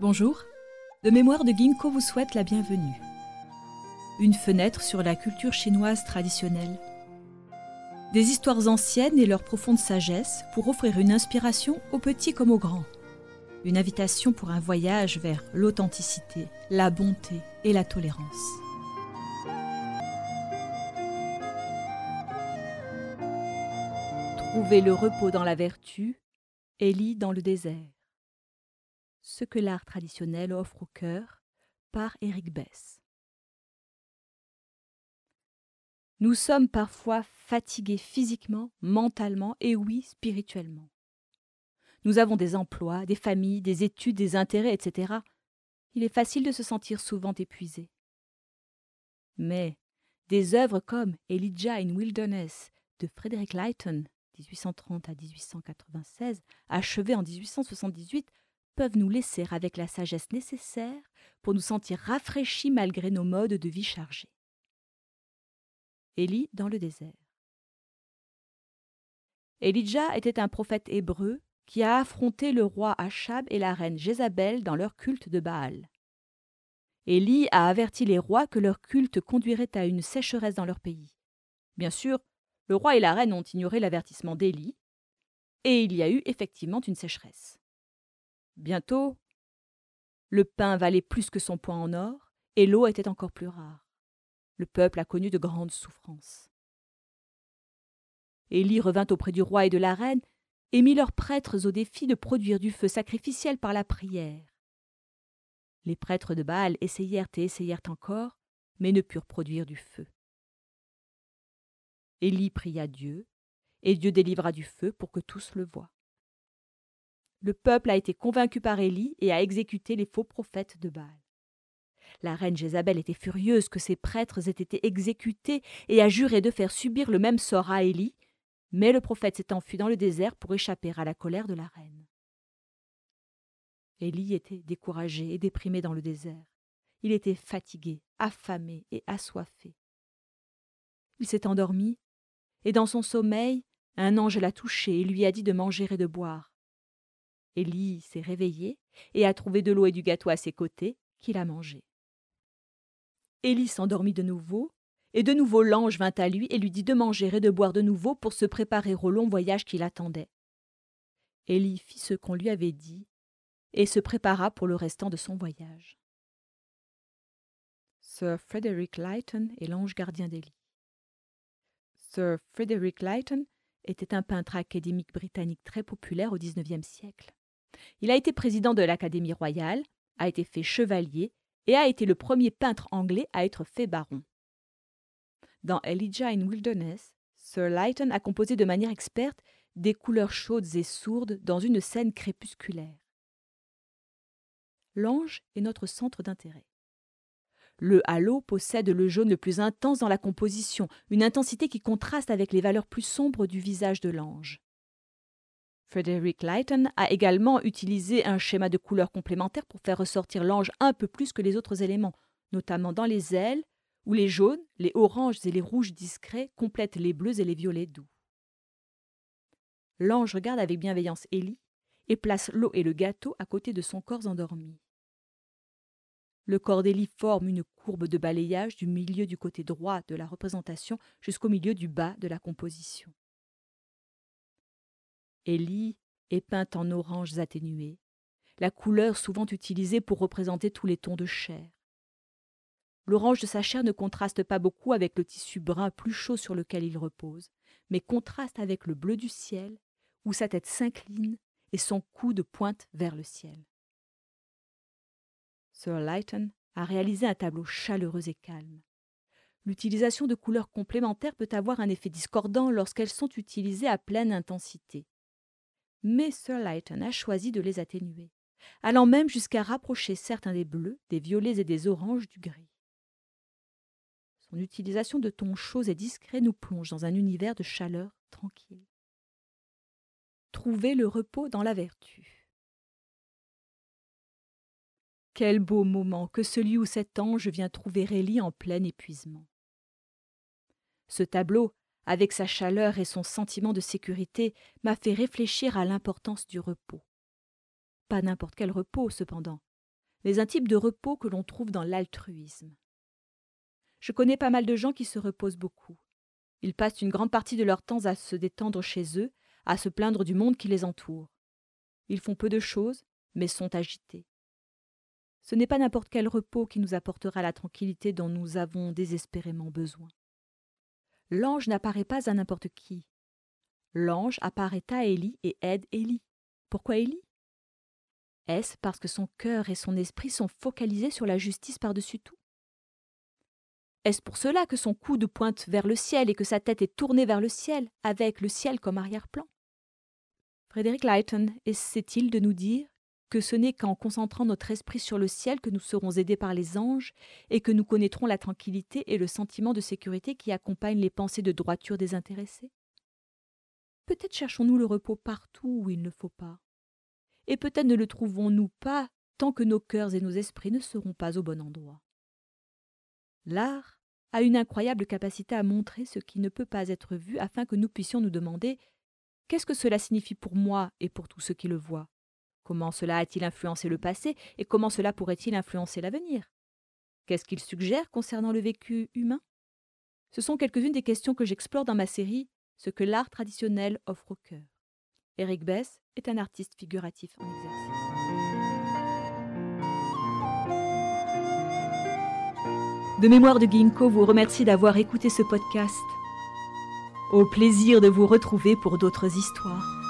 Bonjour, le mémoire de Ginkgo vous souhaite la bienvenue. Une fenêtre sur la culture chinoise traditionnelle. Des histoires anciennes et leur profonde sagesse pour offrir une inspiration aux petits comme aux grands. Une invitation pour un voyage vers l'authenticité, la bonté et la tolérance. Trouvez le repos dans la vertu, Élie dans le désert. Ce que l'art traditionnel offre au cœur par Éric Bess. Nous sommes parfois fatigués physiquement, mentalement et oui, spirituellement. Nous avons des emplois, des familles, des études, des intérêts, etc. Il est facile de se sentir souvent épuisé. Mais des œuvres comme Elijah in Wilderness de Frederick Leighton, 1830 à 1896, achevées en 1878, nous laisser avec la sagesse nécessaire pour nous sentir rafraîchis malgré nos modes de vie chargés. Élie dans le désert. Elijah était un prophète hébreu qui a affronté le roi Achab et la reine Jézabel dans leur culte de Baal. Élie a averti les rois que leur culte conduirait à une sécheresse dans leur pays. Bien sûr, le roi et la reine ont ignoré l'avertissement d'Élie, et il y a eu effectivement une sécheresse. Bientôt, le pain valait plus que son poids en or, et l'eau était encore plus rare. Le peuple a connu de grandes souffrances. Élie revint auprès du roi et de la reine et mit leurs prêtres au défi de produire du feu sacrificiel par la prière. Les prêtres de Baal essayèrent et essayèrent encore, mais ne purent produire du feu. Élie pria Dieu, et Dieu délivra du feu pour que tous le voient le peuple a été convaincu par Élie et a exécuté les faux prophètes de Baal. La reine Jézabel était furieuse que ses prêtres aient été exécutés et a juré de faire subir le même sort à Élie, mais le prophète s'est enfui dans le désert pour échapper à la colère de la reine. Élie était découragé et déprimé dans le désert. Il était fatigué, affamé et assoiffé. Il s'est endormi, et dans son sommeil, un ange l'a touché et lui a dit de manger et de boire. Élie s'est réveillé et a trouvé de l'eau et du gâteau à ses côtés, qu'il a mangé. Élie s'endormit de nouveau, et de nouveau l'ange vint à lui et lui dit de manger et de boire de nouveau pour se préparer au long voyage qui l'attendait. Élie fit ce qu'on lui avait dit et se prépara pour le restant de son voyage. Sir Frederick Leighton est l'ange gardien d'Élie. Sir Frederick Leighton était un peintre académique britannique très populaire au XIXe siècle. Il a été président de l'Académie royale, a été fait chevalier et a été le premier peintre anglais à être fait baron. Dans Elijah in Wilderness, Sir Leighton a composé de manière experte des couleurs chaudes et sourdes dans une scène crépusculaire. L'ange est notre centre d'intérêt. Le halo possède le jaune le plus intense dans la composition, une intensité qui contraste avec les valeurs plus sombres du visage de l'ange. Frederick Leighton a également utilisé un schéma de couleurs complémentaires pour faire ressortir l'ange un peu plus que les autres éléments, notamment dans les ailes, où les jaunes, les oranges et les rouges discrets complètent les bleus et les violets doux. L'ange regarde avec bienveillance Élie et place l'eau et le gâteau à côté de son corps endormi. Le corps d'Élie forme une courbe de balayage du milieu du côté droit de la représentation jusqu'au milieu du bas de la composition. Élie est peinte en oranges atténués, la couleur souvent utilisée pour représenter tous les tons de chair. L'orange de sa chair ne contraste pas beaucoup avec le tissu brun plus chaud sur lequel il repose, mais contraste avec le bleu du ciel, où sa tête s'incline et son coude pointe vers le ciel. Sir Lytton a réalisé un tableau chaleureux et calme. L'utilisation de couleurs complémentaires peut avoir un effet discordant lorsqu'elles sont utilisées à pleine intensité mais Sir Lytton a choisi de les atténuer, allant même jusqu'à rapprocher certains des bleus, des violets et des oranges du gris. Son utilisation de tons chauds et discrets nous plonge dans un univers de chaleur tranquille. Trouver le repos dans la vertu. Quel beau moment que celui où cet ange vient trouver Élie en plein épuisement. Ce tableau avec sa chaleur et son sentiment de sécurité, m'a fait réfléchir à l'importance du repos. Pas n'importe quel repos, cependant, mais un type de repos que l'on trouve dans l'altruisme. Je connais pas mal de gens qui se reposent beaucoup. Ils passent une grande partie de leur temps à se détendre chez eux, à se plaindre du monde qui les entoure. Ils font peu de choses, mais sont agités. Ce n'est pas n'importe quel repos qui nous apportera la tranquillité dont nous avons désespérément besoin. L'ange n'apparaît pas à n'importe qui. L'ange apparaît à Élie et aide Élie. Pourquoi Élie? Est-ce parce que son cœur et son esprit sont focalisés sur la justice par-dessus tout? Est-ce pour cela que son coude pointe vers le ciel et que sa tête est tournée vers le ciel, avec le ciel comme arrière-plan? Frédéric Leighton essaie-t-il de nous dire que ce n'est qu'en concentrant notre esprit sur le ciel que nous serons aidés par les anges et que nous connaîtrons la tranquillité et le sentiment de sécurité qui accompagnent les pensées de droiture désintéressées Peut-être cherchons-nous le repos partout où il ne faut pas. Et peut-être ne le trouvons-nous pas tant que nos cœurs et nos esprits ne seront pas au bon endroit. L'art a une incroyable capacité à montrer ce qui ne peut pas être vu afin que nous puissions nous demander qu'est-ce que cela signifie pour moi et pour tous ceux qui le voient? Comment cela a-t-il influencé le passé et comment cela pourrait-il influencer l'avenir? Qu'est-ce qu'il suggère concernant le vécu humain? Ce sont quelques-unes des questions que j'explore dans ma série Ce que l'art traditionnel offre au cœur. Eric Bess est un artiste figuratif en exercice. De mémoire de Ginkgo vous remercie d'avoir écouté ce podcast. Au plaisir de vous retrouver pour d'autres histoires.